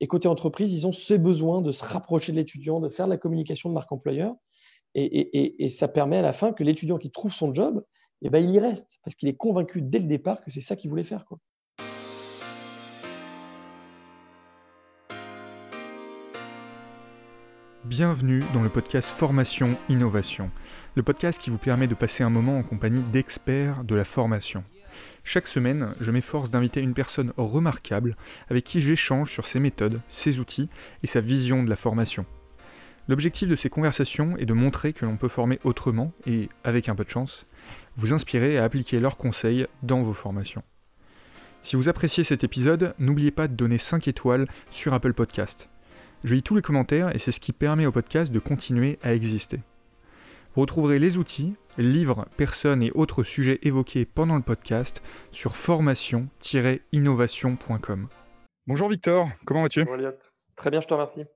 Et côté entreprise, ils ont ce besoin de se rapprocher de l'étudiant, de faire de la communication de marque employeur. Et, ça permet à la fin que l'étudiant qui trouve son job, eh ben, il y reste, parce qu'il est convaincu dès le départ que c'est ça qu'il voulait faire. Bienvenue dans le podcast Formation Innovation, le podcast qui vous permet de passer un moment en compagnie d'experts de la formation. Chaque semaine, je m'efforce d'inviter une personne remarquable avec qui j'échange sur ses méthodes, ses outils et sa vision de la formation. L'objectif de ces conversations est de montrer que l'on peut former autrement et, avec un peu de chance, vous inspirer à appliquer leurs conseils dans vos formations. Si vous appréciez cet épisode, n'oubliez pas de donner 5 étoiles sur Apple Podcast. Je lis tous les commentaires et c'est ce qui permet au podcast de continuer à exister. Retrouverez les outils, livres, personnes et autres sujets évoqués pendant le podcast sur formation-innovation.com. Bonjour Victor, comment vas-tu? Très bien, je te remercie.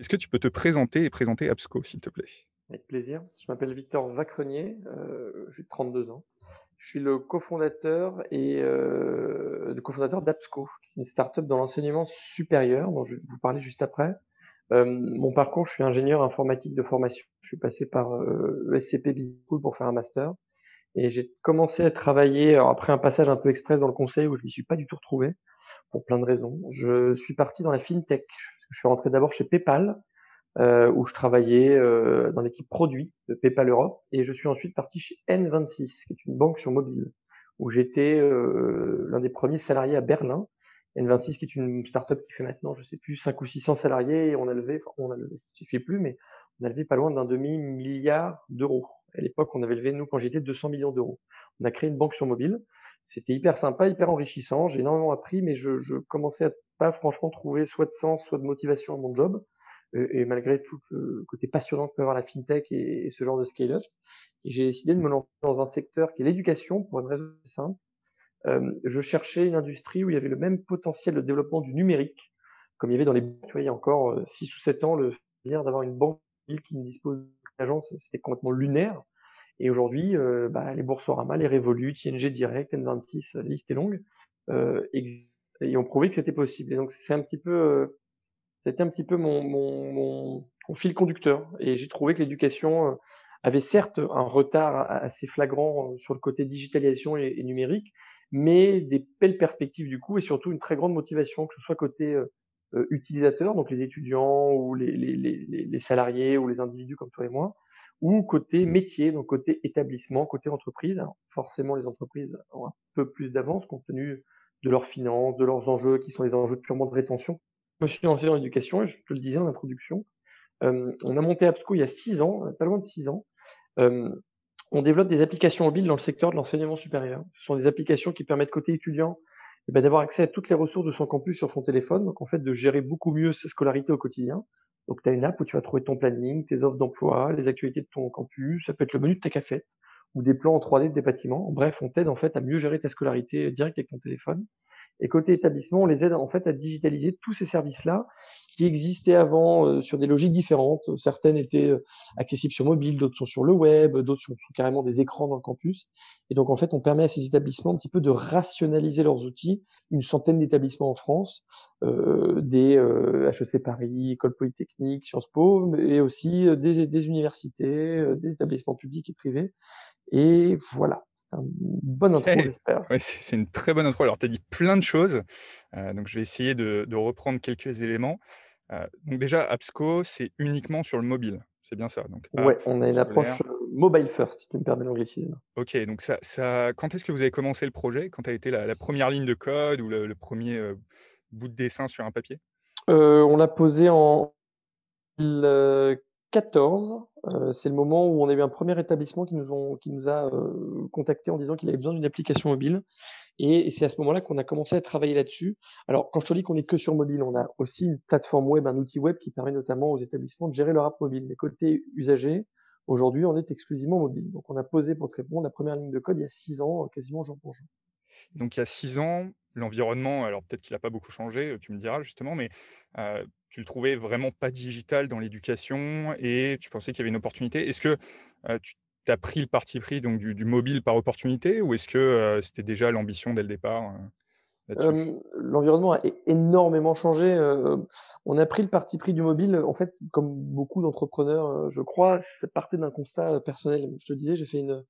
Est-ce que tu peux te présenter et présenter Absco, s'il te plaît? Avec plaisir. Je m'appelle Victor Vacrenier, euh, j'ai 32 ans. Je suis le cofondateur et euh, le cofondateur d'Absco, une startup dans l'enseignement supérieur dont je vais vous parler juste après. Euh, mon parcours, je suis ingénieur informatique de formation. Je suis passé par euh, SCP Business School pour faire un master. Et j'ai commencé à travailler après un passage un peu express dans le conseil où je m'y suis pas du tout retrouvé pour plein de raisons. Je suis parti dans la fintech. Je suis rentré d'abord chez PayPal euh, où je travaillais euh, dans l'équipe produit de PayPal Europe et je suis ensuite parti chez N26 qui est une banque sur mobile où j'étais l'un des premiers salariés à Berlin N26 qui est une startup qui fait maintenant, je sais plus, 5 ou 600 salariés et on a levé, enfin, on a levé, je sais plus, mais on a levé pas loin d'un demi-milliard d'euros. À l'époque, on avait levé, nous, quand j'étais, 200 millions d'euros. On a créé une banque sur mobile. C'était hyper sympa, hyper enrichissant. J'ai énormément appris, mais je, je, commençais à pas franchement trouver soit de sens, soit de motivation à mon job. Et, malgré tout le côté passionnant que peut avoir la fintech et, ce genre de scale-up, j'ai décidé de me lancer dans un secteur qui est l'éducation pour une raison simple euh, je cherchais une industrie où il y avait le même potentiel de développement du numérique, comme il y avait dans les banques. Il y a encore 6 euh, ou 7 ans, le dire d'avoir une banque qui ne dispose d'agence, c'était complètement lunaire. Et aujourd'hui, euh, bah, les Boursorama, les Revolut, ING Direct, N26, la liste est longue, euh, et ont prouvé que c'était possible. Et donc c'est un petit peu, euh, c'était un petit peu mon, mon, mon, fil conducteur. Et j'ai trouvé que l'éducation avait certes un retard assez flagrant sur le côté digitalisation et numérique, mais des belles perspectives du coup et surtout une très grande motivation, que ce soit côté euh, euh, utilisateur, donc les étudiants ou les, les, les, les, salariés ou les individus comme toi et moi, ou côté métier, donc côté établissement, côté entreprise. Alors, forcément, les entreprises ont un peu plus d'avance compte tenu de leurs finances, de leurs enjeux qui sont les enjeux purement de rétention. Je me suis lancé dans l'éducation et je te le disais en introduction. Euh, on a monté ABSCO il y a six ans, pas loin de six ans. Euh, on développe des applications mobiles dans le secteur de l'enseignement supérieur. Ce sont des applications qui permettent côté étudiant eh ben, d'avoir accès à toutes les ressources de son campus sur son téléphone, donc en fait de gérer beaucoup mieux sa scolarité au quotidien. Donc tu as une app où tu vas trouver ton planning, tes offres d'emploi, les actualités de ton campus, ça peut être le menu de ta cafette ou des plans en 3D des bâtiments. Bref, on t'aide en fait à mieux gérer ta scolarité direct avec ton téléphone. Et côté établissement, on les aide en fait à digitaliser tous ces services-là qui existaient avant euh, sur des logiques différentes. Certaines étaient euh, accessibles sur mobile, d'autres sont sur le web, d'autres sont, carrément des écrans dans le campus. Et donc en fait, on permet à ces établissements un petit peu de rationaliser leurs outils. Une centaine d'établissements en France, euh, des HEC Paris, École Polytechnique, Sciences Po, mais aussi des, des universités, des établissements publics et privés. Et voilà une bonne intro, j'espère. c'est une très bonne intro. Alors, tu as dit plein de choses. Euh, donc, je vais essayer de, reprendre quelques éléments. Euh, donc, déjà, Absco, c'est uniquement sur le mobile. C'est bien ça. Donc, ouais, on a une approche euh, mobile first, si tu me permets l'anglicisme. Ok, donc ça, ça, quand est-ce que vous avez commencé le projet? Quand a été la, première ligne de code ou le, premier bout de dessin sur un papier? On l'a posé en 14, euh, c'est le moment où on a eu un premier établissement qui nous, a euh, contacté en disant qu'il avait besoin d'une application mobile. Et, c'est à ce moment-là qu'on a commencé à travailler là-dessus. Alors, quand je te dis qu'on est que sur mobile, on a aussi une plateforme web, un outil web qui permet notamment aux établissements de gérer leur app mobile. Mais côté usager, aujourd'hui, on est exclusivement mobile. Donc, on a posé pour te répondre la première ligne de code il y a six ans, quasiment jour pour jour. Donc, il y a six ans, l'environnement, alors peut-être qu'il n'a pas beaucoup changé, tu me diras justement, mais tu le trouvais vraiment pas digital dans l'éducation et tu pensais qu'il y avait une opportunité. Est-ce que tu as pris le parti pris donc du, mobile par opportunité ou est-ce que c'était déjà l'ambition dès le départ L'environnement a énormément changé. on a pris le parti pris du mobile. En fait, comme beaucoup d'entrepreneurs, je crois, ça partait d'un constat personnel. Je te disais, j'ai fait une,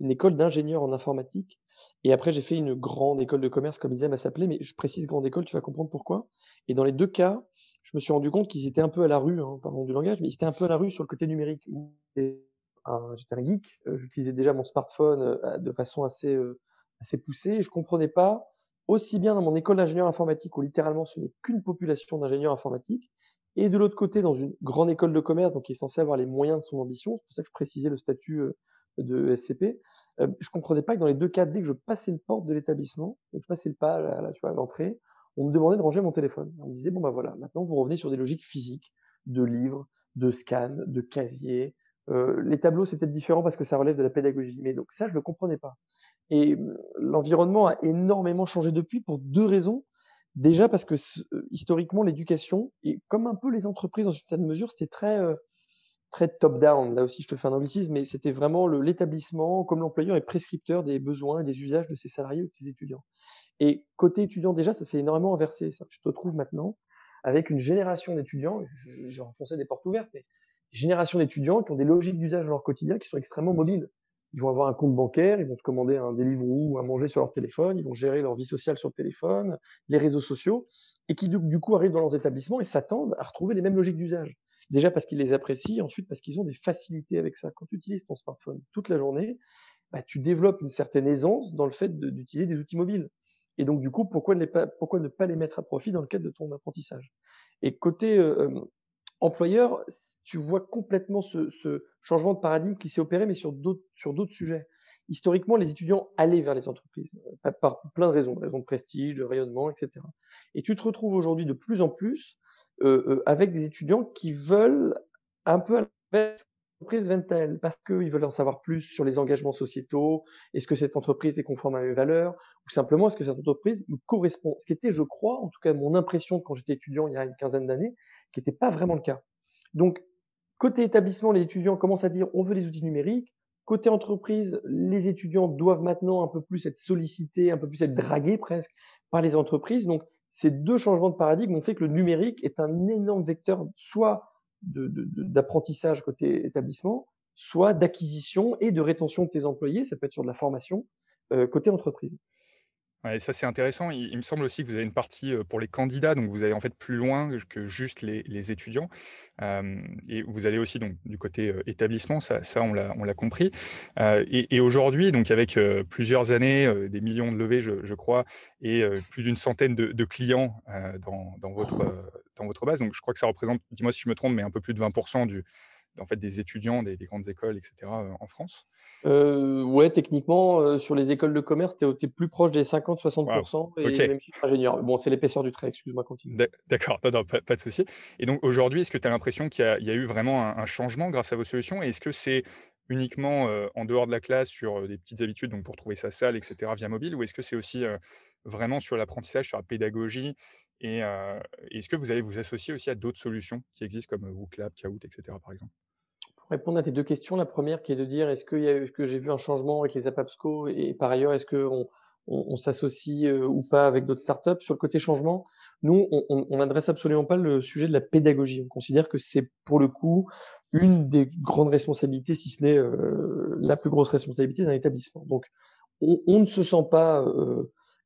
une école d'ingénieur en informatique. Et après, j'ai fait une grande école de commerce, comme ils aiment à s'appeler, mais je précise grande école, tu vas comprendre pourquoi. Et dans les deux cas, je me suis rendu compte qu'ils étaient un peu à la rue, hein, pardon du langage, mais ils étaient un peu à la rue sur le côté numérique. J'étais un, geek, euh, j'utilisais déjà mon smartphone euh, de façon assez, euh, assez poussée, et je comprenais pas, aussi bien dans mon école d'ingénieur informatique, où littéralement ce n'est qu'une population d'ingénieurs informatiques, et de l'autre côté, dans une grande école de commerce, donc qui est censée avoir les moyens de son ambition, c'est pour ça que je précisais le statut de SCP, euh, je comprenais pas que dans les deux cas, dès que je passais le porte de l'établissement, je passais le pas tu vois, à l'entrée, on me demandait de ranger mon téléphone. On me disait bon bah voilà, maintenant vous revenez sur des logiques physiques, de livres, de scans, de casiers. Euh, les tableaux c'est peut-être différent parce que ça relève de la pédagogie, mais donc ça je le comprenais pas. Et euh, l'environnement a énormément changé depuis pour deux raisons. Déjà parce que euh, historiquement l'éducation et comme un peu les entreprises dans une certaine mesure, c'était très euh, très top-down. Là aussi, je te fais un anglicisme, mais c'était vraiment l'établissement, comme l'employeur, est prescripteur des besoins et des usages de ses salariés ou de ses étudiants. Et côté étudiant, déjà, ça s'est énormément inversé. Ça. Tu te retrouves maintenant avec une génération d'étudiants, j'ai renfoncé des portes ouvertes, mais une génération d'étudiants qui ont des logiques d'usage dans leur quotidien qui sont extrêmement mobiles. Ils vont avoir un compte bancaire, ils vont se commander un Deliveroo ou à manger sur leur téléphone, ils vont gérer leur vie sociale sur le téléphone, les réseaux sociaux, et qui du coup arrivent dans leurs établissements et s'attendent à retrouver les mêmes logiques d'usage. Déjà parce qu'ils les apprécient, ensuite parce qu'ils ont des facilités avec ça. Quand tu utilises ton smartphone toute la journée, bah, tu développes une certaine aisance dans le fait d'utiliser des outils mobiles. Et donc, du coup, pourquoi ne, pas, les mettre à profit dans le cadre de ton apprentissage? Et côté euh, euh, employeur, tu vois complètement ce, changement de paradigme qui s'est opéré, mais sur d'autres sujets. Historiquement, les étudiants allaient vers les entreprises, euh, par plein de raisons, raisons de prestige, de rayonnement, etc. Et tu te retrouves aujourd'hui de plus en plus avec des étudiants qui veulent un peu à l'entreprise Ventel parce qu'ils veulent en savoir plus sur les engagements sociétaux. Est-ce que cette entreprise est conforme à mes valeurs ou simplement est-ce que cette entreprise me correspond Ce qui était, je crois, en tout cas mon impression quand j'étais étudiant il y a une quinzaine d'années, qui n'était pas vraiment le cas. Donc, côté établissement, les étudiants commencent à dire on veut des outils numériques. Côté entreprise, les étudiants doivent maintenant un peu plus être sollicités, un peu plus être dragués presque par les entreprises. Donc, ces deux changements de paradigme ont fait que le numérique est un énorme vecteur soit d'apprentissage côté établissement, soit d'acquisition et de rétention de tes employés, ça peut être sur de la formation, euh, côté entreprise ça c'est intéressant. Il, me semble aussi que vous avez une partie pour les candidats, donc vous allez en fait plus loin que juste les, étudiants. et vous allez aussi donc du côté établissement, ça, on l'a compris. et, aujourd'hui, donc avec plusieurs années, des millions de levées, je, crois, et plus d'une centaine de, clients dans votre base, donc je crois que ça représente, dis-moi si je me trompe, mais un peu plus de 20% du, en fait, des étudiants des, grandes écoles, etc., en France euh, Ouais, techniquement, euh, sur les écoles de commerce, tu es, plus proche des 50-60% et même chiffre ingénieur. Bon, c'est l'épaisseur du trait, excuse-moi, continue. D'accord, pas, de souci. Et donc aujourd'hui, est-ce que tu as l'impression qu'il y, a eu vraiment un, changement grâce à vos solutions? Et est-ce que c'est uniquement euh, en dehors de la classe sur euh, des petites habitudes, donc pour trouver sa salle, etc., via mobile, ou est-ce que c'est aussi vraiment sur l'apprentissage, sur la pédagogie et est-ce que vous allez vous associer aussi à d'autres solutions qui existent comme WooClap, Kahoot, etc. par exemple? Répondre à tes deux questions, la première qui est de dire est-ce que, j'ai vu un changement avec les AppApsco et par ailleurs est-ce qu'on on, s'associe ou pas avec d'autres startups? Sur le côté changement Nous, on n'adresse absolument pas le sujet de la pédagogie. On considère que c'est pour le coup une des grandes responsabilités, si ce n'est la plus grosse responsabilité d'un établissement. Donc, on, ne se sent pas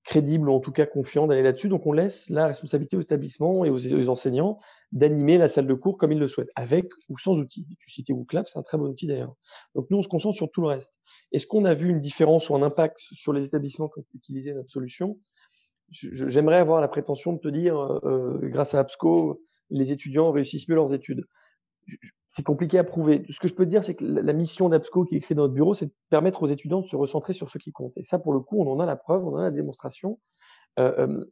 crédible ou en tout cas confiant d'aller là-dessus. Donc on laisse la responsabilité aux établissements et aux, enseignants d'animer la salle de cours comme ils le souhaitent, avec ou sans outils. Tu citais WooClap, c'est un très bon outil d'ailleurs. Donc nous, on se concentre sur tout le reste. Est-ce qu'on a vu une différence ou un impact sur les établissements qui ont utilisé notre solution? J'aimerais avoir la prétention de te dire, euh, grâce à AppSco, les étudiants réussissent mieux leurs études c'est compliqué à prouver. Ce que je peux te dire, c'est que la mission d'ABSCO qui est écrite dans notre bureau, c'est de permettre aux étudiants de se recentrer sur ce qui compte. Et ça, pour le coup, on en a la preuve, on en a la démonstration, euh, euh,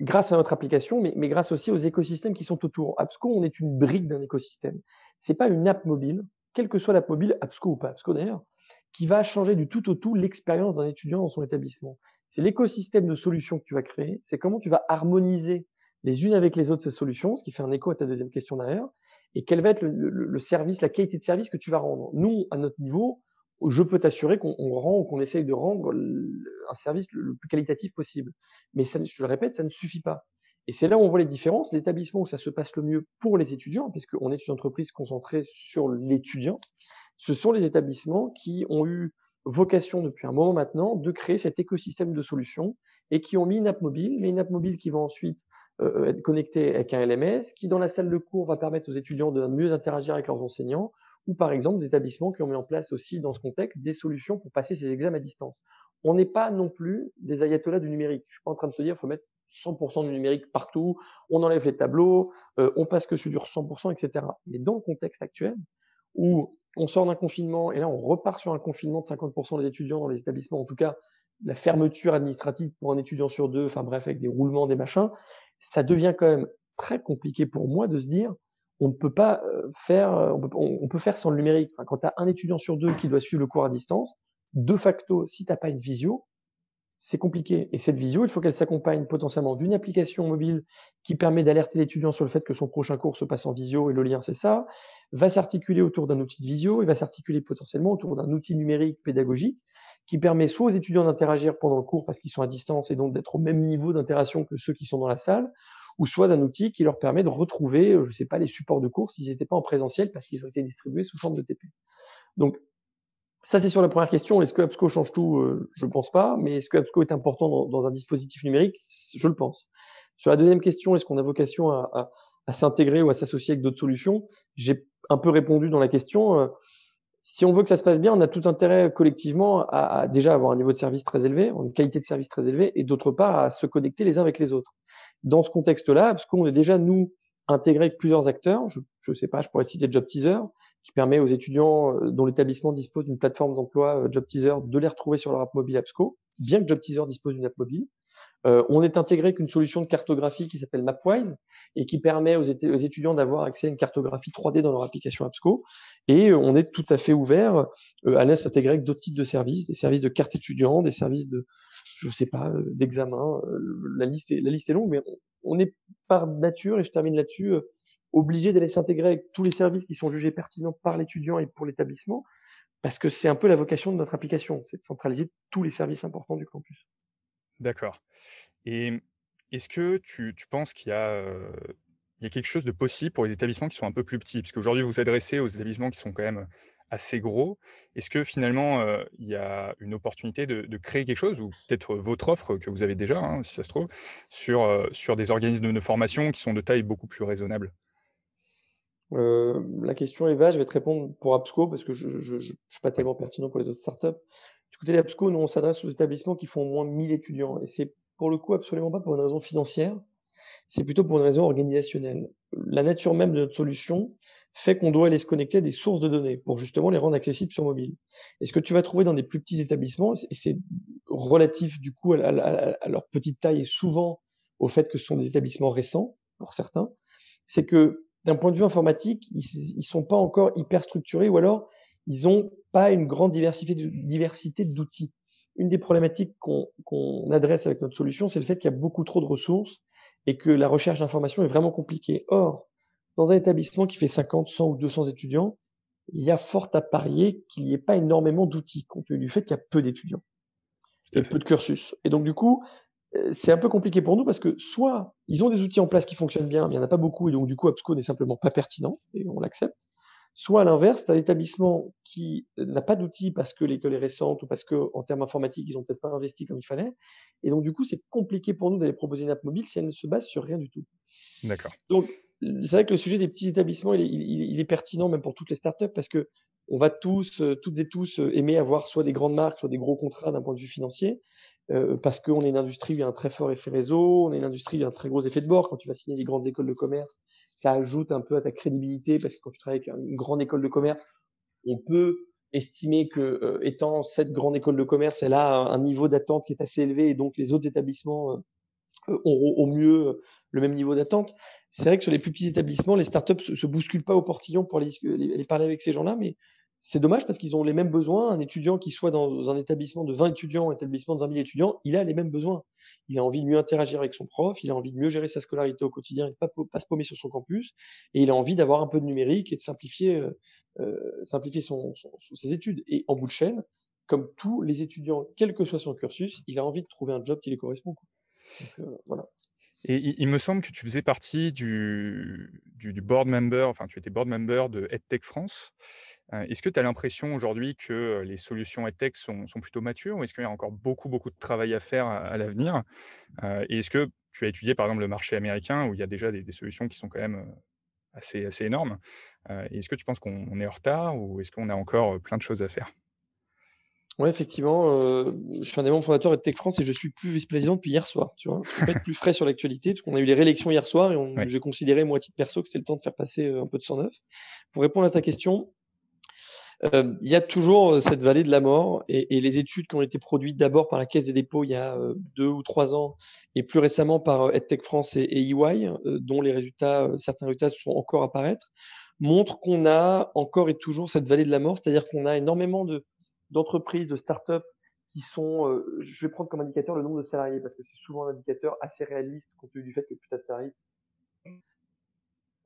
grâce à notre application, mais, grâce aussi aux écosystèmes qui sont autour. ABSCO, on est une brique d'un écosystème. C'est pas une app mobile, quelle que soit l'app mobile, ABSCO ou pas ABSCO d'ailleurs, qui va changer du tout au tout l'expérience d'un étudiant dans son établissement. C'est l'écosystème de solutions que tu vas créer, c'est comment tu vas harmoniser les unes avec les autres ces solutions, ce qui fait un écho à ta deuxième question derrière, et quel va être le, service, la qualité de service que tu vas rendre? Nous, à notre niveau, je peux t'assurer qu'on rend ou qu'on essaye de rendre un service le, plus qualitatif possible. Mais ça, je le répète, ça ne suffit pas. Et c'est là où on voit les différences. Les établissements où ça se passe le mieux pour les étudiants, puisqu'on est une entreprise concentrée sur l'étudiant, ce sont les établissements qui ont eu vocation depuis un moment maintenant de créer cet écosystème de solutions et qui ont mis une app mobile, mais une app mobile qui va ensuite euh, être connectée avec un LMS, qui dans la salle de cours va permettre aux étudiants de mieux interagir avec leurs enseignants, ou par exemple des établissements qui ont mis en place aussi dans ce contexte des solutions pour passer ces examens à distance. On n'est pas non plus des ayatollahs du numérique. Je suis pas en train de se dire qu'il faut mettre 100% du numérique partout, on enlève les tableaux, euh, on passe que sur du 100%, etc. Mais dans le contexte actuel, où on sort d'un confinement et là on repart sur un confinement de 50% des étudiants dans les établissements, en tout cas la fermeture administrative pour un étudiant sur deux, enfin bref, avec des roulements, des machins, ça devient quand même très compliqué pour moi de se dire on ne peut pas euh, faire, euh, on peut, faire sans le numérique. Quand tu as un étudiant sur deux qui doit suivre le cours à distance, de facto, si tu n'as pas une visio, c'est compliqué. Et cette visio, il faut qu'elle s'accompagne potentiellement d'une application mobile qui permet d'alerter l'étudiant sur le fait que son prochain cours se passe en visio et le lien c'est ça, va s'articuler autour d'un outil de visio et va s'articuler potentiellement autour d'un outil numérique pédagogique qui permet soit aux étudiants d'interagir pendant le cours parce qu'ils sont à distance et donc d'être au même niveau d'interaction que ceux qui sont dans la salle, ou soit d'un outil qui leur permet de retrouver, euh, je ne sais pas, les supports de cours s'ils n'étaient pas en présentiel parce qu'ils ont été distribués sous forme de TP. Donc, ça, c'est sur la première question. Est-ce que ABSCO change tout? Euh, Je ne pense pas. Mais est-ce que ABSCO est important dans, un dispositif numérique? Je le pense. Sur la deuxième question, est-ce qu'on a vocation à, s'intégrer ou à s'associer avec d'autres solutions? J'ai un peu répondu dans la question. Si on veut que ça se passe bien, on a tout intérêt collectivement à, à, déjà avoir un niveau de service très élevé, une qualité de service très élevée, et d'autre part à se connecter les uns avec les autres dans ce contexte-là, parce qu'on est déjà, nous, intégré avec plusieurs acteurs. Je ne sais pas, je pourrais citer Job Teaser, qui permet aux étudiants euh, dont l'établissement dispose d'une plateforme d'emploi euh, Job Teaser de les retrouver sur leur app mobile AppSco, bien que Job Teaser dispose d'une app mobile. Euh, on est intégré avec une solution de cartographie qui s'appelle Mapwise et qui permet aux, étudiants d'avoir accès à une cartographie 3D dans leur application AppSco. Et on est tout à fait ouvert à l'aise s'intégrer avec d'autres types de services, des services de carte étudiant, des services de, je sais pas, euh, d'examen. Euh, la liste est, longue, mais on est par nature, et je termine là-dessus, euh, obligé d'aller s'intégrer avec tous les services qui sont jugés pertinents par l'étudiant et pour l'établissement, parce que c'est un peu la vocation de notre application, c'est de centraliser tous les services importants du campus. D'accord. Et est-ce que tu, penses qu'il y a, il y a quelque chose de possible pour les établissements qui sont un peu plus petits? Parce qu'aujourd'hui, vous vous adressez aux établissements qui sont quand même assez gros. Est-ce que finalement, il y a une opportunité de, créer quelque chose, ou peut-être votre offre que vous avez déjà, hein, si ça se trouve, sur, sur des organismes de formation qui sont de taille beaucoup plus raisonnable? La question est vaste, je vais te répondre pour APSCO, parce que je ne suis pas tellement pertinent pour les autres startups. Du côté d'APSCO, nous, on s'adresse aux établissements qui font au moins 1000 étudiants, et c'est pour le coup absolument pas pour une raison financière, c'est plutôt pour une raison organisationnelle. La nature même de notre solution, fait qu'on doit aller se connecter à des sources de données pour justement les rendre accessibles sur mobile. Et ce que tu vas trouver dans des plus petits établissements, et c'est relatif du coup à, leur petite taille et souvent au fait que ce sont des établissements récents pour certains, c'est que d'un point de vue informatique, ils, ne sont pas encore hyper structurés ou alors ils ont pas une grande diversité d'outils. Une des problématiques qu'on adresse avec notre solution, c'est le fait qu'il y a beaucoup trop de ressources et que la recherche d'informations est vraiment compliquée. Or, dans un établissement qui fait 50, 100 ou 200 étudiants, il y a fort à parier qu'il n'y ait pas énormément d'outils, compte tenu du fait qu'il y a peu d'étudiants et peu de cursus. Et donc, du coup, euh, c'est un peu compliqué pour nous parce que soit ils ont des outils en place qui fonctionnent bien, mais il n'y en a pas beaucoup, et donc, du coup, AppSco n'est simplement pas pertinent, et on l'accepte. Soit à l'inverse, tu as un établissement qui n'a pas d'outils parce que l'école est récente ou parce qu'en termes informatiques, ils n'ont peut-être pas investi comme il fallait. Et donc, du coup, c'est compliqué pour nous d'aller proposer une app mobile si elle ne se base sur rien du tout. D'accord. Donc, c'est vrai que le sujet des petits établissements, il est, pertinent même pour toutes les startups parce que on va tous, euh, toutes et tous euh, aimer avoir soit des grandes marques, soit des gros contrats d'un point de vue financier, euh, parce qu'on est une industrie où il y a un très fort effet réseau, on est une industrie où il y a un très gros effet de bord. Quand tu vas signer des grandes écoles de commerce, ça ajoute un peu à ta crédibilité parce que quand tu travailles avec une grande école de commerce, on peut estimer que étant cette grande école de commerce, elle a un, niveau d'attente qui est assez élevé et donc les autres établissements auront au mieux le même niveau d'attente. C'est vrai que sur les plus petits établissements, les startups se, se bousculent pas au portillon pour aller, parler avec ces gens-là, mais c'est dommage parce qu'ils ont les mêmes besoins. Un étudiant qui soit dans un établissement de 20 étudiants, un établissement de 20 000 étudiants, il a les mêmes besoins. Il a envie de mieux interagir avec son prof, il a envie de mieux gérer sa scolarité au quotidien et de ne pas, se paumer sur son campus. Et il a envie d'avoir un peu de numérique et de simplifier, euh, euh, simplifier ses études. Et en bout de chaîne, comme tous les étudiants, quel que soit son cursus, il a envie de trouver un job qui lui correspond. Euh, voilà. Et il, me semble que tu faisais partie du, du, board member, enfin tu étais board member de EdTech France. Est-ce que tu as l'impression aujourd'hui que les solutions EdTech sont, sont plutôt matures ou est-ce qu'il y a encore beaucoup, beaucoup de travail à faire à, l'avenir? Et est-ce que tu as étudié par exemple le marché américain où il y a déjà des, solutions qui sont quand même assez, assez énormes? Est-ce que tu penses qu'on est en retard ou est-ce qu'on a encore plein de choses à faire? Oui, effectivement, euh, je suis un des membres fondateurs de Tech France et je suis plus vice-président depuis hier soir. Tu vois, je peux être plus frais sur l'actualité parce qu'on a eu les réélections hier soir et j'ai considéré, moi, à titre perso, que c'était le temps de faire passer un peu de sang neuf. Pour répondre à ta question, euh, il y a toujours cette vallée de la mort et, les études qui ont été produites d'abord par la Caisse des dépôts il y a deux ou trois ans et plus récemment par EdTech France et, et EY, dont les résultats, certains résultats sont encore à paraître, montrent qu'on a encore et toujours cette vallée de la mort, c'est-à-dire qu'on a énormément de d'entreprises, de start-up qui sont, euh, je vais prendre comme indicateur le nombre de salariés parce que c'est souvent un indicateur assez réaliste compte tenu du fait que plus de salariés.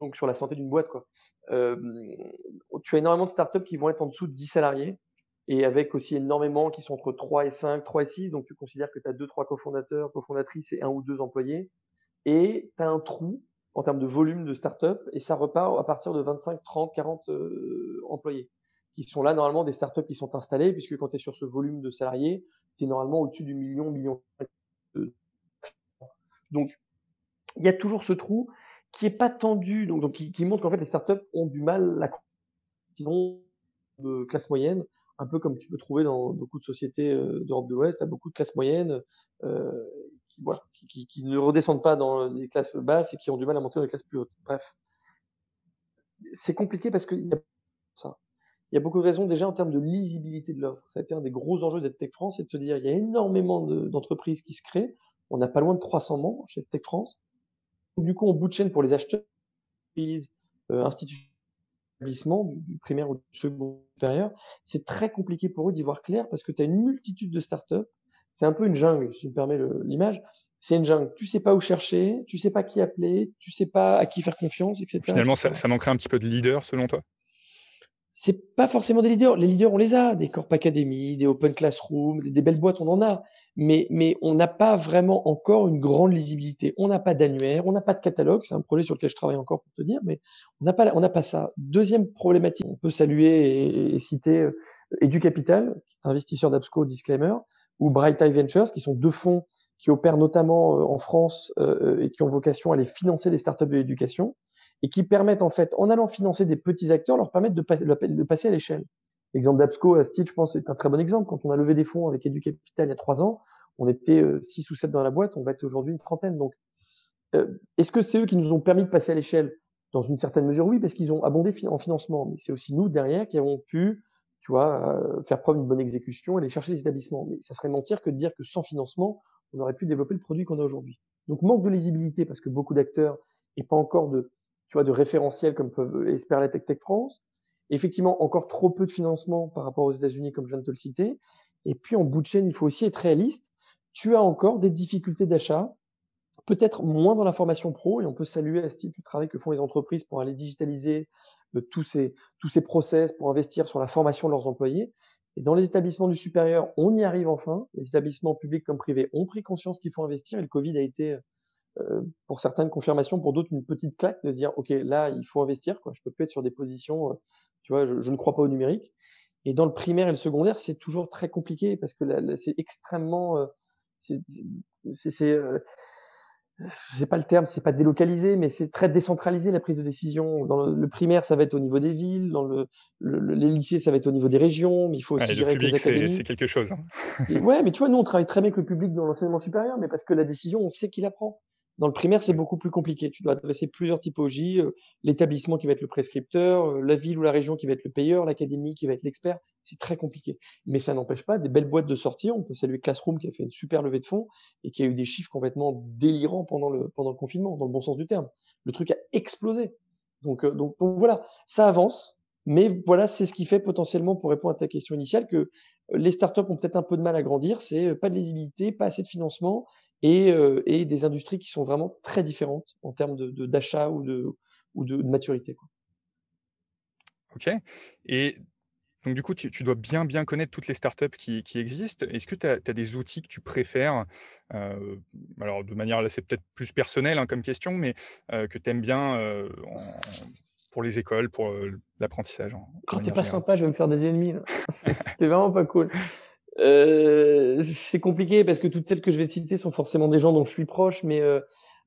Donc sur la santé d'une boîte quoi. Euh, tu as énormément de startups qui vont être en dessous de 10 salariés et avec aussi énormément qui sont entre 3 et 5, 3 et 6. Donc tu considères que tu as 2, 3 cofondateurs, cofondatrices et un ou deux employés. Et tu as un trou en termes de volume de startups et ça repart à partir de 25, 30, 40 employés qui sont là normalement des startups qui sont installées, puisque quand tu es sur ce volume de salariés, tu es normalement au-dessus du million, million. Donc, il y a toujours ce trou qui est pas tendu, donc, donc qui, montre qu'en fait les startups ont du mal à sinon de classe moyenne, un peu comme tu peux trouver dans beaucoup de sociétés euh, d'Europe de l'Ouest, as beaucoup de classes moyennes euh, qui, voilà, qui, qui, ne redescendent pas dans les classes basses et qui ont du mal à monter dans les classes plus hautes. Bref, c'est compliqué parce qu'il y a ça il y a beaucoup de raisons déjà en termes de lisibilité de l'offre. Ça a été un des gros enjeux d'EdTech France, c'est de se dire il y a énormément d'entreprises qui se créent. On n'a pas loin de 300 membres chez EdTech France. Du coup, on bout de chaîne pour les acheteurs, euh, institutions, établissements, du, primaire ou du second supérieur. C'est très compliqué pour eux d'y voir clair parce que tu as une multitude de startups. C'est un peu une jungle, si je me permets l'image. C'est une jungle. Tu sais pas où chercher, tu sais pas qui appeler, tu sais pas à qui faire confiance, etc. Finalement, Ça, ça manquerait un petit peu de leader selon toi? C'est pas forcément des leaders. Les leaders, on les a, des Corp Academy, des Open Classroom, des, belles boîtes, on en a. Mais, mais on n'a pas vraiment encore une grande lisibilité. On n'a pas d'annuaire, on n'a pas de catalogue. C'est un projet sur lequel je travaille encore pour te dire, mais on n'a pas, pas ça. Deuxième problématique, on peut saluer et, citer euh, EduCapital, qui est investisseur d'Absco, disclaimer, ou Bright Eye Ventures, qui sont deux fonds qui opèrent notamment euh, en France euh, et qui ont vocation à aller financer des startups de l'éducation et qui permettent en fait, en allant financer des petits acteurs, leur permettre de, de passer à l'échelle. L'exemple d'Absco à Stitch, je pense, est un très bon exemple. Quand on a levé des fonds avec EduCapital il y a trois ans, on était euh, six ou sept dans la boîte, on va être aujourd'hui une trentaine. Donc, euh, est-ce que c'est eux qui nous ont permis de passer à l'échelle? Dans une certaine mesure, oui, parce qu'ils ont abondé en financement. Mais c'est aussi nous derrière qui avons pu, tu vois, euh, faire preuve d'une bonne exécution et aller chercher les établissements. Mais ça serait mentir que de dire que sans financement, on aurait pu développer le produit qu'on a aujourd'hui. Donc, manque de lisibilité parce que beaucoup d'acteurs et pas encore de tu vois, de référentiels comme peuvent espérer la Tech Tech France. Effectivement, encore trop peu de financement par rapport aux États-Unis, comme je viens de te le citer. Et puis, en bout de chaîne, il faut aussi être réaliste. Tu as encore des difficultés d'achat, peut-être moins dans la formation pro, et on peut saluer à ce type de travail que font les entreprises pour aller digitaliser euh, tous ces, tous ces process, pour investir sur la formation de leurs employés. Et dans les établissements du supérieur, on y arrive enfin. Les établissements publics comme privés ont pris conscience qu'il faut investir et le Covid a été euh, pour certaines confirmations, pour d'autres une petite claque de se dire ok là il faut investir quoi, je peux plus être sur des positions, euh, tu vois, je, ne crois pas au numérique. Et dans le primaire et le secondaire, c'est toujours très compliqué parce que c'est extrêmement, euh, c'est, c'est, sais pas le terme, c'est pas délocalisé, mais c'est très décentralisé la prise de décision. Dans le, primaire, ça va être au niveau des villes, dans le, les lycées, ça va être au niveau des régions, mais il faut aussi gérer les académies. C'est quelque chose. Hein. ouais, mais tu vois, nous on travaille très bien avec le public dans l'enseignement supérieur, mais parce que la décision, on sait qui la prend. Dans le primaire, c'est beaucoup plus compliqué. Tu dois adresser plusieurs typologies, euh, l'établissement qui va être le prescripteur, euh, la ville ou la région qui va être le payeur, l'académie qui va être l'expert. C'est très compliqué. Mais ça n'empêche pas des belles boîtes de sortie. On peut saluer Classroom qui a fait une super levée de fonds et qui a eu des chiffres complètement délirants pendant le, pendant le confinement, dans le bon sens du terme. Le truc a explosé. Donc, euh, donc, donc voilà, ça avance. Mais voilà, c'est ce qui fait potentiellement, pour répondre à ta question initiale, que les startups ont peut-être un peu de mal à grandir. C'est pas de lisibilité, pas assez de financement et, et, des industries qui sont vraiment très différentes en termes d'achat de, ou, de, ou de, maturité. Quoi. Ok. Et donc, du coup, tu, dois bien, bien connaître toutes les startups qui, qui existent. Est-ce que tu as, des outils que tu préfères euh, Alors, de manière, là, c'est peut-être plus personnel hein, comme question, mais euh, que tu aimes bien euh, pour les écoles, pour l'apprentissage. Oh, t'es pas sympa, je vais me faire des ennemis. T'es vraiment pas cool. C'est compliqué parce que toutes celles que je vais citer sont forcément des gens dont je suis proche, mais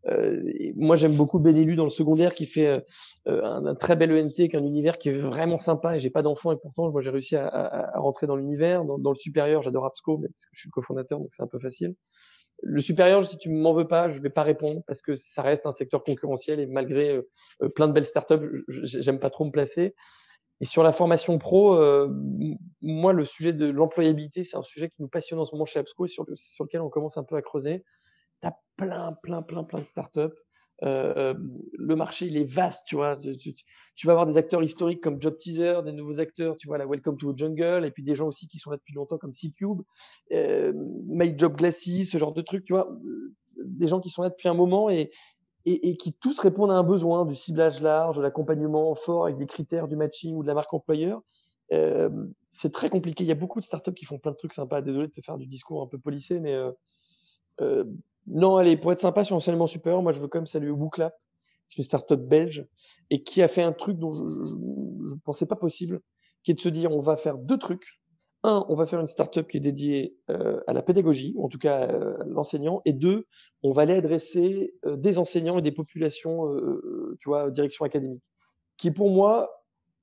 euh, moi, j'aime beaucoup Benelu dans le secondaire qui fait euh, un, très bel ENT, qui est un univers qui est vraiment sympa. Et j'ai pas d'enfant et pourtant, moi, j'ai réussi à, à, rentrer dans l'univers. Dans, le supérieur, j'adore Absco, mais parce que je suis cofondateur, donc c'est un peu facile. Le supérieur, si tu m'en veux pas, je vais pas répondre parce que ça reste un secteur concurrentiel et malgré euh, plein de belles startups, j'aime pas trop me placer. Et sur la formation pro, moi, le sujet de l'employabilité, c'est un sujet qui nous passionne en ce moment chez Absco et sur, lequel on commence un peu à creuser tu as plein, plein, plein, plein de startups. Euh, le marché, il est vaste, tu vois. Tu, vas avoir des acteurs historiques comme Job Teaser, des nouveaux acteurs, tu vois, la Welcome to the Jungle, et puis des gens aussi qui sont là depuis longtemps comme C-Cube, euh, My Job Glassy, ce genre de trucs, tu vois. Des gens qui sont là depuis un moment et, et, qui tous répondent à un besoin du ciblage large, de l'accompagnement fort avec des critères du matching ou de la marque employeur. Euh, c'est très compliqué. Il y a beaucoup de startups qui font plein de trucs sympas. Désolé de te faire du discours un peu polissé, mais non, allez, pour être sympa sur l'enseignement supérieur, moi je veux quand même saluer Wooklap, qui est une startup belge, et qui a fait un truc dont je ne pensais pas possible, qui est de se dire on va faire deux trucs. Un, on va faire une startup qui est dédiée euh, à la pédagogie, ou en tout cas euh, à l'enseignant, et deux, on va aller adresser euh, des enseignants et des populations, tu vois, direction académique. Qui pour moi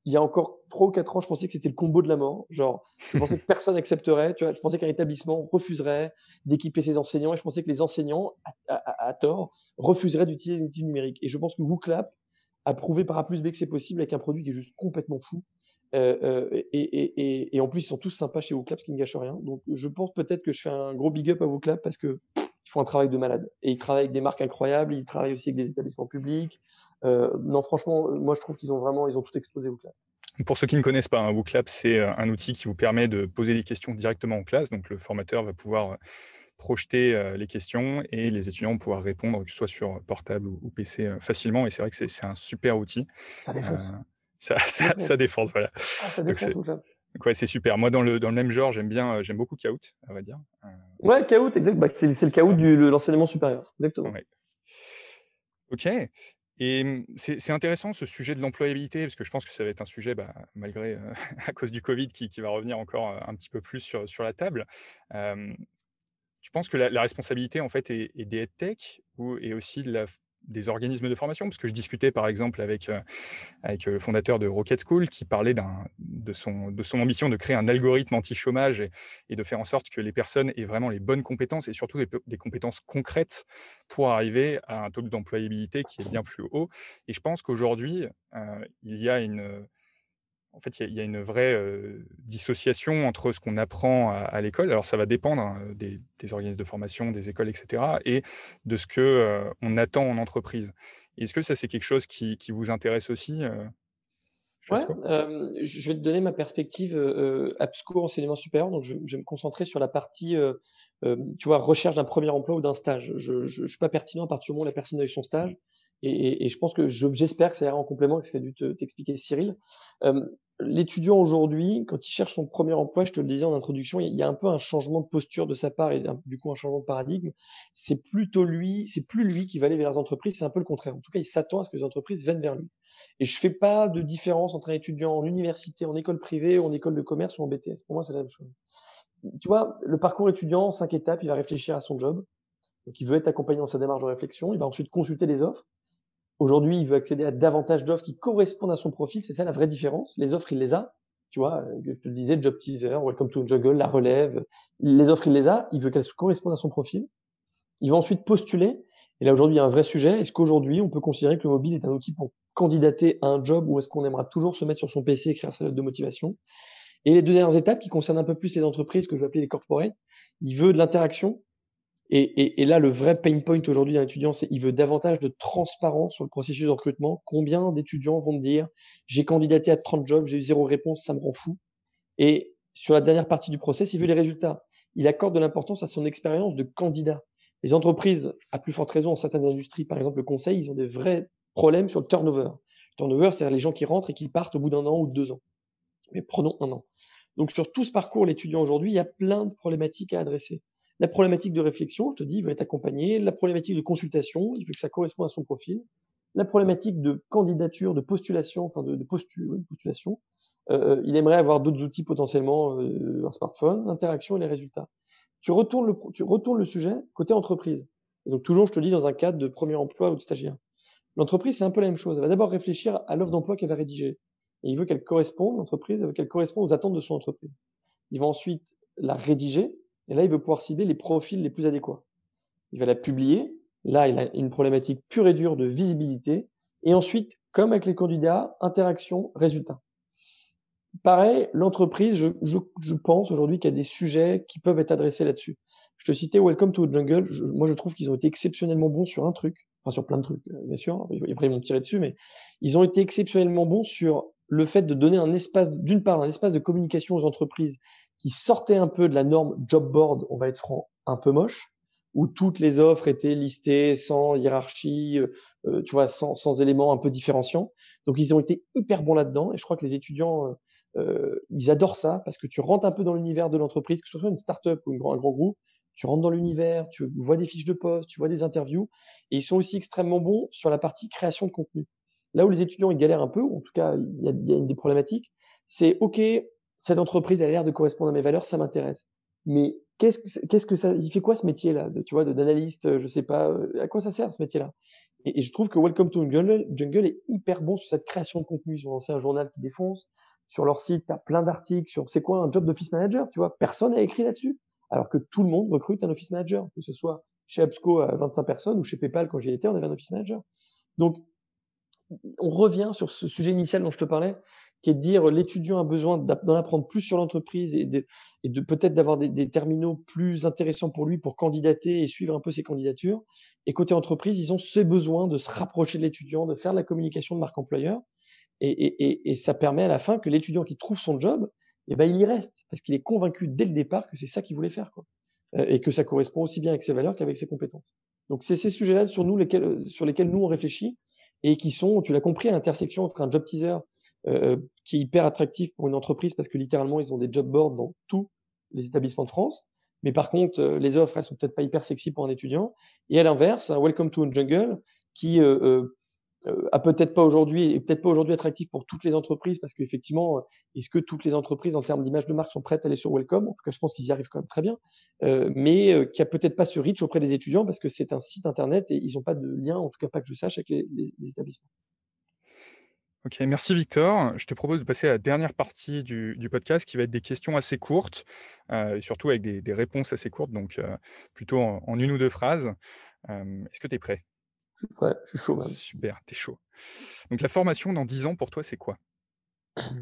il y a encore trois ou quatre ans, je pensais que c'était le combo de la mort. Genre, je pensais que personne accepterait. Tu vois, je pensais qu'un établissement refuserait d'équiper ses enseignants et je pensais que les enseignants, à, tort, refuseraient d'utiliser les outils numériques. Et je pense que WooClap a prouvé par A plus B que c'est possible avec un produit qui est juste complètement fou. Euh, euh, et, et, et, et, en plus, ils sont tous sympas chez WooClap, ce qui ne gâche rien. Donc, je pense peut-être que je fais un gros big up à WooClap parce que ils font un travail de malade. Et ils travaillent avec des marques incroyables, ils travaillent aussi avec des établissements publics, euh, non, franchement, moi je trouve qu'ils ont vraiment, ils ont tout explosé WooClap. Pour ceux qui ne connaissent pas, WooClap, c'est un outil qui vous permet de poser des questions directement en classe. Donc le formateur va pouvoir projeter les questions et les étudiants vont pouvoir répondre, que ce soit sur portable ou, PC, facilement. Et c'est vrai que c'est un super outil. Ça défonce. Ça, ça, défonce, voilà. Ah, ça défonce, Ouais, c'est super. Moi, dans le, dans le même genre, j'aime bien, j'aime beaucoup Kahoot, on va dire. Ouais, Kahoot, exact. Bah, c'est le Kahoot de l'enseignement supérieur. Exactement. Ok. Et mmh, c'est intéressant ce sujet de l'employabilité, parce que je pense que ça va être un sujet, bah, malgré, à cause du Covid, qui, va revenir encore un petit peu plus sur, sur la table. tu penses que la, responsabilité, en fait, est, est des tech ou, et aussi de la, des organismes de formation, parce que je discutais par exemple avec, euh, avec euh, le fondateur de Rocket School qui parlait de son, de son ambition de créer un algorithme anti-chômage et, de faire en sorte que les personnes aient vraiment les bonnes compétences et surtout des, compétences concrètes pour arriver à un taux d'employabilité qui est bien plus haut. Et je pense qu'aujourd'hui, euh, il y a une en fait, il y, a une vraie dissociation entre ce qu'on apprend à, l'école. Alors, ça va dépendre hein, des, organismes de formation, des écoles, etc., et de ce que on attend en entreprise. Est-ce que ça, c'est quelque chose qui, vous intéresse aussi Ouais, je vais te donner ma perspective APSCO enseignement supérieur. Donc, je, vais me concentrer sur la partie, tu vois, recherche d'un premier emploi ou d'un stage. Je ne suis pas pertinent à partir du moment où la personne a eu son stage. Et, et, je pense que j'espère que ça ira en complément avec ce qu'a dû t'expliquer Cyril. Euh, L'étudiant aujourd'hui, quand il cherche son premier emploi, je te le disais en introduction, il y a un peu un changement de posture de sa part et du coup un changement de paradigme. C'est plutôt lui, c'est plus lui qui va aller vers les entreprises, c'est un peu le contraire. En tout cas, il s'attend à ce que les entreprises viennent vers lui. Et je fais pas de différence entre un étudiant en université, en école privée, en école de commerce ou en BTS. Pour moi, c'est la même chose. Tu vois, le parcours étudiant, cinq étapes, il va réfléchir à son job. Donc, il veut être accompagné dans sa démarche de réflexion. Il va ensuite consulter les offres. Aujourd'hui, il veut accéder à davantage d'offres qui correspondent à son profil. C'est ça la vraie différence. Les offres, il les a. Tu vois, euh, je te le disais, Job Teaser, Welcome to Juggle, La Relève. Les offres, il les a. Il veut qu'elles correspondent à son profil. Il va ensuite postuler. Et là, aujourd'hui, il y a un vrai sujet. Est-ce qu'aujourd'hui, on peut considérer que le mobile est un outil pour candidater à un job ou est-ce qu'on aimera toujours se mettre sur son PC et écrire sa lettre de motivation? Et les deux dernières étapes qui concernent un peu plus les entreprises que je vais appeler les corporates, il veut de l'interaction Et, là, le vrai pain point aujourd'hui d'un étudiant, c'est qu'il veut davantage de transparence sur le processus de recrutement. Combien d'étudiants vont me dire j'ai candidaté à 30 jobs, j'ai eu zéro réponse, ça me rend fou. Et sur la dernière partie du process, il veut les résultats. Il accorde de l'importance à son expérience de candidat. Les entreprises, à plus forte raison, en certaines industries, par exemple le conseil, ils ont des vrais problèmes sur le turnover. Le turnover, c'est-à-dire les gens qui rentrent et qui partent au bout d'un an ou de deux ans. Mais prenons un an. Donc sur tout ce parcours, l'étudiant aujourd'hui, il y a plein de problématiques à adresser. La problématique de réflexion, je te dis, il va être accompagné. La problématique de consultation, il veut que ça corresponde à son profil. La problématique de candidature, de postulation, enfin de, postulation, euh, il aimerait avoir d'autres outils potentiellement, euh, un smartphone, l'interaction et les résultats. Tu retournes le, tu retournes le sujet côté entreprise. Et donc toujours, je te dis, dans un cadre de premier emploi ou de stagiaire. L'entreprise, c'est un peu la même chose. Elle va d'abord réfléchir à l'offre d'emploi qu'elle va rédiger. Et il veut qu'elle corresponde, l'entreprise, veut qu'elle corresponde aux attentes de son entreprise. Il va ensuite la rédiger et là, il veut pouvoir cibler les profils les plus adéquats. Il va la publier. Là, il a une problématique pure et dure de visibilité. Et ensuite, comme avec les candidats, interaction, résultat. Pareil, l'entreprise, je, pense aujourd'hui qu'il y a des sujets qui peuvent être adressés là-dessus. Je te citais Welcome to the Jungle. moi, je trouve qu'ils ont été exceptionnellement bons sur un truc. Enfin, sur plein de trucs, euh, bien sûr. Après, ils m'ont tiré dessus, mais ils ont été exceptionnellement bons sur le fait de donner un espace, d'une part, un espace de communication aux entreprises qui sortait un peu de la norme job board, on va être franc, un peu moche, où toutes les offres étaient listées sans hiérarchie, euh, euh, tu vois, sans, sans, éléments un peu différenciants. Donc ils ont été hyper bons là-dedans, et je crois que les étudiants, euh, euh ils adorent ça parce que tu rentres un peu dans l'univers de l'entreprise, que ce soit une startup ou un grand groupe, tu rentres dans l'univers, tu vois des fiches de poste, tu vois des interviews, et ils sont aussi extrêmement bons sur la partie création de contenu. Là où les étudiants ils galèrent un peu, ou en tout cas il y a, y a des problématiques, c'est ok, cette entreprise a l'air de correspondre à mes valeurs, ça m'intéresse. Mais qu'est-ce que, qu'est-ce que ça, il fait quoi ce métier-là, tu vois, d'analyste, je sais pas, euh, à quoi ça sert ce métier-là? Et, je trouve que Welcome to Jungle, Jungle est hyper bon sur cette création de contenu. Ils ont lancé un journal qui défonce. Sur leur site, tu as plein d'articles sur c'est quoi un job d'office manager, tu vois? Personne n'a écrit là-dessus. Alors que tout le monde recrute un office manager, que ce soit chez Absco à 25 personnes ou chez PayPal quand j'y étais, on avait un office manager. Donc, on revient sur ce sujet initial dont je te parlais, qui est de dire l'étudiant a besoin d'en apprendre plus sur l'entreprise et de, et de peut-être d'avoir des, des, terminaux plus intéressants pour lui pour candidater et suivre un peu ses candidatures. Et côté entreprise, ils ont ce besoin de se rapprocher de l'étudiant, de faire de la communication de marque employeur. Et, et, et ça permet à la fin que l'étudiant qui trouve son job, eh ben, il y reste parce qu'il est convaincu dès le départ que c'est ça qu'il voulait faire. Quoi. Euh, et que ça correspond aussi bien avec ses valeurs qu'avec ses compétences. Donc c'est ces sujets-là sur, nous lesquels, sur lesquels nous on réfléchit et qui sont, tu l'as compris, à l'intersection entre un job teaser euh, qui est hyper attractif pour une entreprise parce que littéralement, ils ont des job boards dans tous les établissements de France. Mais par contre, euh, les offres, elles sont peut-être pas hyper sexy pour un étudiant. Et à l'inverse, Welcome to a Jungle qui euh, euh, a peut-être pas aujourd'hui, et peut-être pas aujourd'hui attractif pour toutes les entreprises parce qu'effectivement, est-ce que toutes les entreprises en termes d'image de marque sont prêtes à aller sur Welcome? En tout cas, je pense qu'ils y arrivent quand même très bien, mais qui a peut-être pas ce reach auprès des étudiants parce que c'est un site internet et ils n'ont pas de lien, en tout cas pas que je sache, avec les établissements. Ok, merci Victor. Je te propose de passer à la dernière partie du, podcast qui va être des questions assez courtes, euh, et surtout avec des, réponses assez courtes, donc euh, plutôt en, une ou deux phrases. Euh, est-ce que tu es prêt? Je suis prêt, je suis chaud même. Super, tu es chaud. Donc la formation dans 10 ans, pour toi, c'est quoi?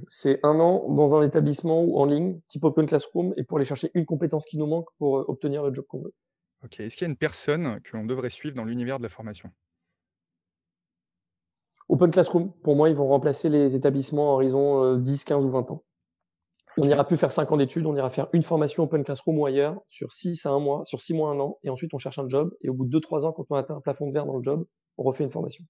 C'est un an dans un établissement ou en ligne, type Open Classroom, et pour aller chercher une compétence qui nous manque pour obtenir le job qu'on veut. Ok, est-ce qu'il y a une personne que l'on devrait suivre dans l'univers de la formation? Open Classroom, pour moi, ils vont remplacer les établissements en horizon 10, euh, 15 ou 20 ans. On n'ira plus faire 5 ans d'études, on ira faire une formation Open Classroom ou ailleurs sur 6 à 1 mois, sur 6 mois, 1 an, et ensuite on cherche un job, et au bout de 2-3 ans, quand on atteint un plafond de verre dans le job, on refait une formation.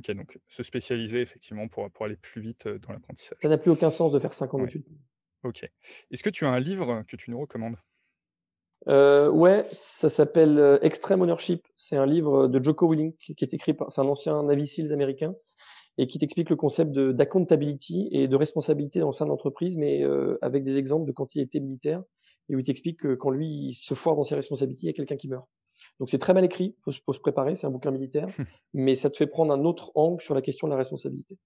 Ok, donc se spécialiser effectivement pour, pour aller plus vite euh, dans l'apprentissage. Ça n'a plus aucun sens de faire 5 ans d'études. Ok. Est-ce que tu as un livre que tu nous recommandes? Euh, ouais, ça s'appelle euh, Extreme Ownership. C'est un livre de Joko Willing qui, est écrit par, c'est un ancien Navy Seals américain et qui t'explique le concept de, d'accountability et de responsabilité dans le sein de l'entreprise, mais euh, avec des exemples de quand il était militaire et où il t'explique que quand lui il se foire dans ses responsabilités, il y a quelqu'un qui meurt. Donc c'est très mal écrit, faut, faut se préparer, c'est un bouquin militaire, mais ça te fait prendre un autre angle sur la question de la responsabilité.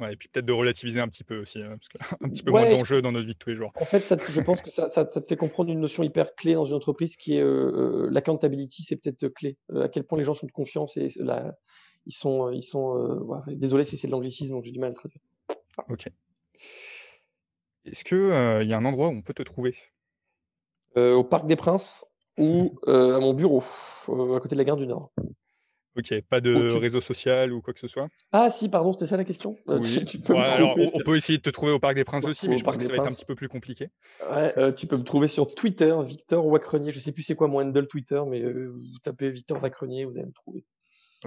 Ouais, et puis peut-être de relativiser un petit peu aussi, hein, parce un petit peu moins d'enjeux dans notre vie de tous les jours. En fait, ça, je pense que ça, ça, te fait comprendre une notion hyper clé dans une entreprise qui est euh, euh l'accountability, c'est peut-être clé. Euh, à quel point les gens sont de confiance et ils sont, ils sont. Euh, désolé si c'est de l'anglicisme, donc j'ai du mal à le traduire. Ok. Est-ce qu'il il y a un endroit où on peut te trouver? Au Parc des Princes, ou à mon bureau, à côté de la gare du Nord. Ok, pas de réseau social ou quoi que ce soit? Ah si, pardon, c'était ça la question oui. tu, peux alors, on, peut essayer de te trouver au Parc des Princes aussi, mais je pense que ça va être un petit peu plus compliqué. Ouais, tu peux me trouver sur Twitter, Victor Wacrenier. Je sais plus c'est quoi mon handle Twitter, mais vous tapez Victor Wacrenier, vous allez me trouver.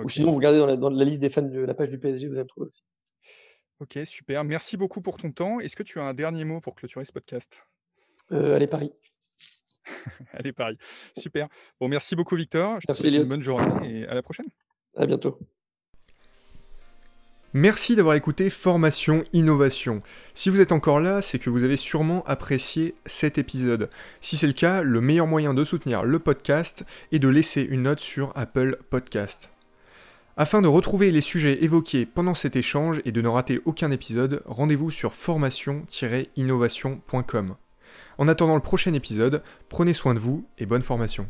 Ou sinon, vous regardez dans la, dans la, liste des fans de la page du PSG, vous allez me trouver aussi. Ok, super. Merci beaucoup pour ton temps. Est-ce que tu as un dernier mot pour clôturer ce podcast? Allez, Paris. Allez, Paris. Super. Bon, merci beaucoup, Victor. Je merci, te souhaite une bonne journée et à la prochaine. À bientôt. Merci d'avoir écouté Formation Innovation. Si vous êtes encore là, c'est que vous avez sûrement apprécié cet épisode. Si c'est le cas, le meilleur moyen de soutenir le podcast est de laisser une note sur Apple Podcast. Afin de retrouver les sujets évoqués pendant cet échange et de ne rater aucun épisode, rendez-vous sur formation-innovation.com. En attendant le prochain épisode, prenez soin de vous et bonne formation.